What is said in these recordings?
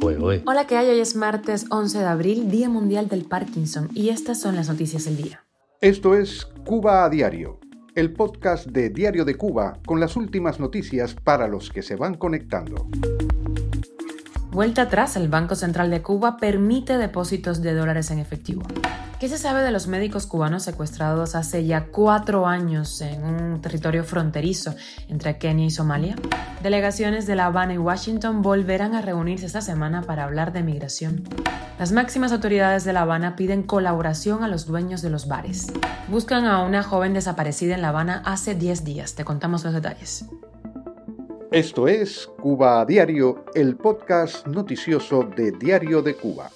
Hola, ¿qué hay? Hoy es martes 11 de abril, Día Mundial del Parkinson, y estas son las noticias del día. Esto es Cuba a Diario, el podcast de Diario de Cuba con las últimas noticias para los que se van conectando. Vuelta atrás, el Banco Central de Cuba permite depósitos de dólares en efectivo. ¿Qué se sabe de los médicos cubanos secuestrados hace ya cuatro años en un territorio fronterizo entre Kenia y Somalia? Delegaciones de La Habana y Washington volverán a reunirse esta semana para hablar de migración. Las máximas autoridades de La Habana piden colaboración a los dueños de los bares. Buscan a una joven desaparecida en La Habana hace 10 días. Te contamos los detalles. Esto es Cuba Diario, el podcast noticioso de Diario de Cuba.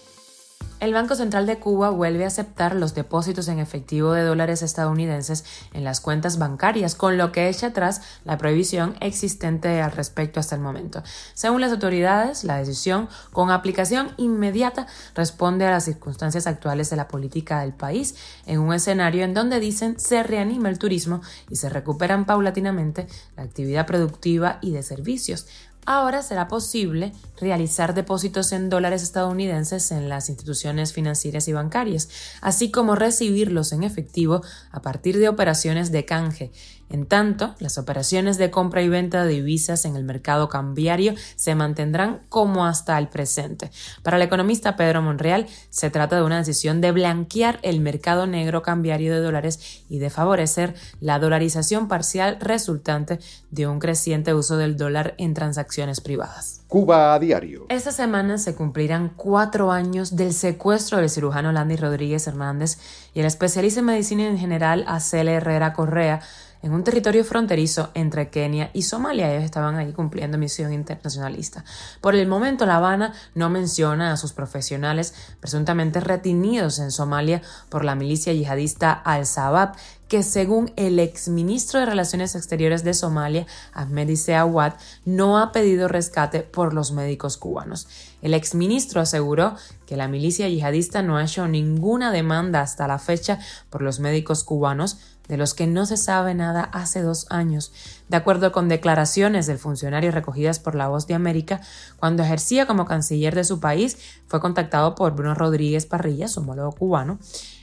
El Banco Central de Cuba vuelve a aceptar los depósitos en efectivo de dólares estadounidenses en las cuentas bancarias, con lo que echa atrás la prohibición existente al respecto hasta el momento. Según las autoridades, la decisión, con aplicación inmediata, responde a las circunstancias actuales de la política del país, en un escenario en donde dicen se reanima el turismo y se recuperan paulatinamente la actividad productiva y de servicios, Ahora será posible realizar depósitos en dólares estadounidenses en las instituciones financieras y bancarias, así como recibirlos en efectivo a partir de operaciones de canje en tanto, las operaciones de compra y venta de divisas en el mercado cambiario se mantendrán como hasta el presente. Para el economista Pedro Monreal, se trata de una decisión de blanquear el mercado negro cambiario de dólares y de favorecer la dolarización parcial resultante de un creciente uso del dólar en transacciones privadas. Cuba a diario. Esta semana se cumplirán cuatro años del secuestro del cirujano Landy Rodríguez Hernández y el especialista en medicina en general Acele Herrera Correa en un territorio fronterizo entre Kenia y Somalia. Ellos estaban ahí cumpliendo misión internacionalista. Por el momento, La Habana no menciona a sus profesionales presuntamente retenidos en Somalia por la milicia yihadista Al-Shabaab, que según el exministro de Relaciones Exteriores de Somalia, Ahmed Awad, no ha pedido rescate por los médicos cubanos. El exministro aseguró que la milicia yihadista no ha hecho ninguna demanda hasta la fecha por los médicos cubanos, de los que no se sabe nada hace dos años, de acuerdo con declaraciones del funcionario recogidas por La Voz de América, cuando ejercía como canciller de su país, fue contactado por Bruno Rodríguez Parrilla, su homólogo cubano,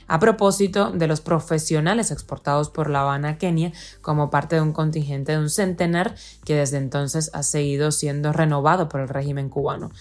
a propósito de los profesionales exportados por La Habana a Kenia como parte de un contingente de un centenar que desde entonces ha seguido siendo renovado por el régimen cubano.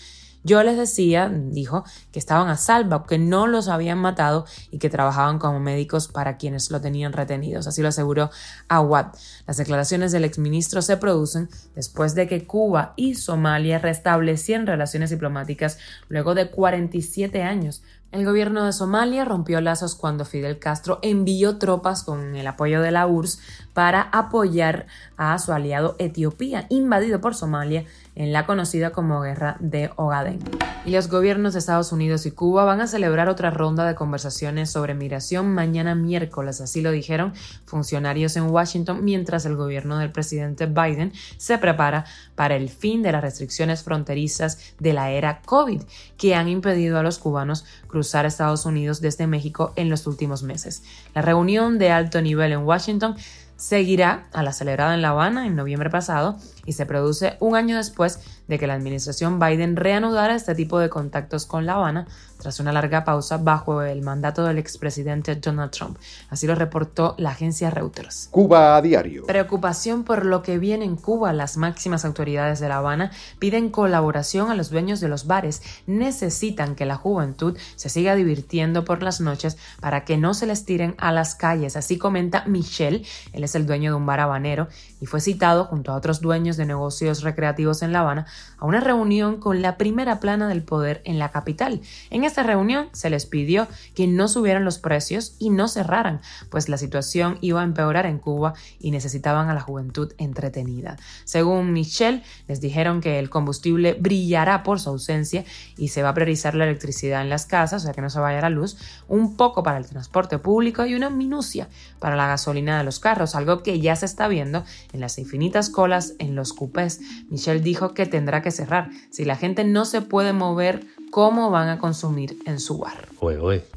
Yo les decía, dijo, que estaban a salvo, que no los habían matado y que trabajaban como médicos para quienes lo tenían retenidos. Así lo aseguró Awad. Las declaraciones del exministro se producen después de que Cuba y Somalia restablecieran relaciones diplomáticas luego de 47 años el gobierno de Somalia rompió lazos cuando Fidel Castro envió tropas con el apoyo de la URSS para apoyar a su aliado Etiopía, invadido por Somalia en la conocida como Guerra de Ogaden. Y los gobiernos de Estados Unidos y Cuba van a celebrar otra ronda de conversaciones sobre migración mañana miércoles, así lo dijeron funcionarios en Washington, mientras el gobierno del presidente Biden se prepara para el fin de las restricciones fronterizas de la era COVID, que han impedido a los cubanos cruzar Estados Unidos desde México en los últimos meses. La reunión de alto nivel en Washington seguirá a la celebrada en La Habana en noviembre pasado y se produce un año después de que la administración Biden reanudara este tipo de contactos con La Habana tras una larga pausa bajo el mandato del expresidente Donald Trump. Así lo reportó la agencia Reuters. Cuba a diario. Preocupación por lo que viene en Cuba. Las máximas autoridades de La Habana piden colaboración a los dueños de los bares. Necesitan que la juventud se siga divirtiendo por las noches para que no se les tiren a las calles. Así comenta Michel, él es el dueño de un bar habanero y fue citado junto a otros dueños de negocios recreativos en La Habana a una reunión con la primera plana del poder en la capital. En esta reunión se les pidió que no subieran los precios y no cerraran, pues la situación iba a empeorar en Cuba y necesitaban a la juventud entretenida. Según Michelle, les dijeron que el combustible brillará por su ausencia y se va a priorizar la electricidad en las casas, o sea que no se vaya la luz, un poco para el transporte público y una minucia para la gasolina de los carros, algo que ya se está viendo en las infinitas colas en los cupés. Michelle dijo que tendrá que cerrar. Si la gente no se puede mover, ¿cómo van a consumir en su bar?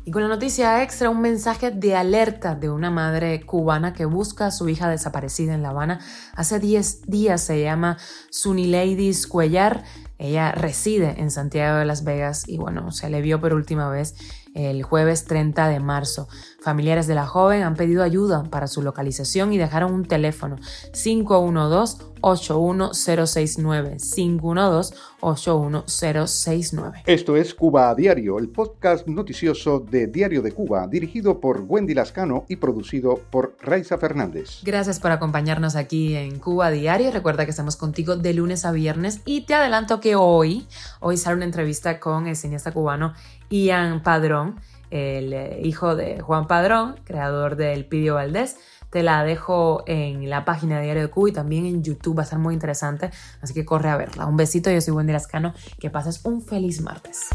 Y con la noticia extra, un mensaje de alerta de una madre cubana que busca a su hija desaparecida en La Habana. Hace 10 días se llama Sunny Ladies Cuellar Ella reside en Santiago de Las Vegas y bueno, se le vio por última vez el jueves 30 de marzo. Familiares de la joven han pedido ayuda para su localización y dejaron un teléfono 512-81069. 512-81069. Esto es Cuba a Diario, el podcast noticioso de Diario de Cuba, dirigido por Wendy Lascano y producido por Raiza Fernández. Gracias por acompañarnos aquí en Cuba a Diario. Recuerda que estamos contigo de lunes a viernes y te adelanto que hoy, hoy sale una entrevista con el cineasta cubano Ian Padrón el eh, hijo de Juan Padrón, creador del Pidio Valdés. Te la dejo en la página de Diario de Cuba y también en YouTube, va a ser muy interesante, así que corre a verla. Un besito, yo soy Wendy Lascano, que pases un feliz martes.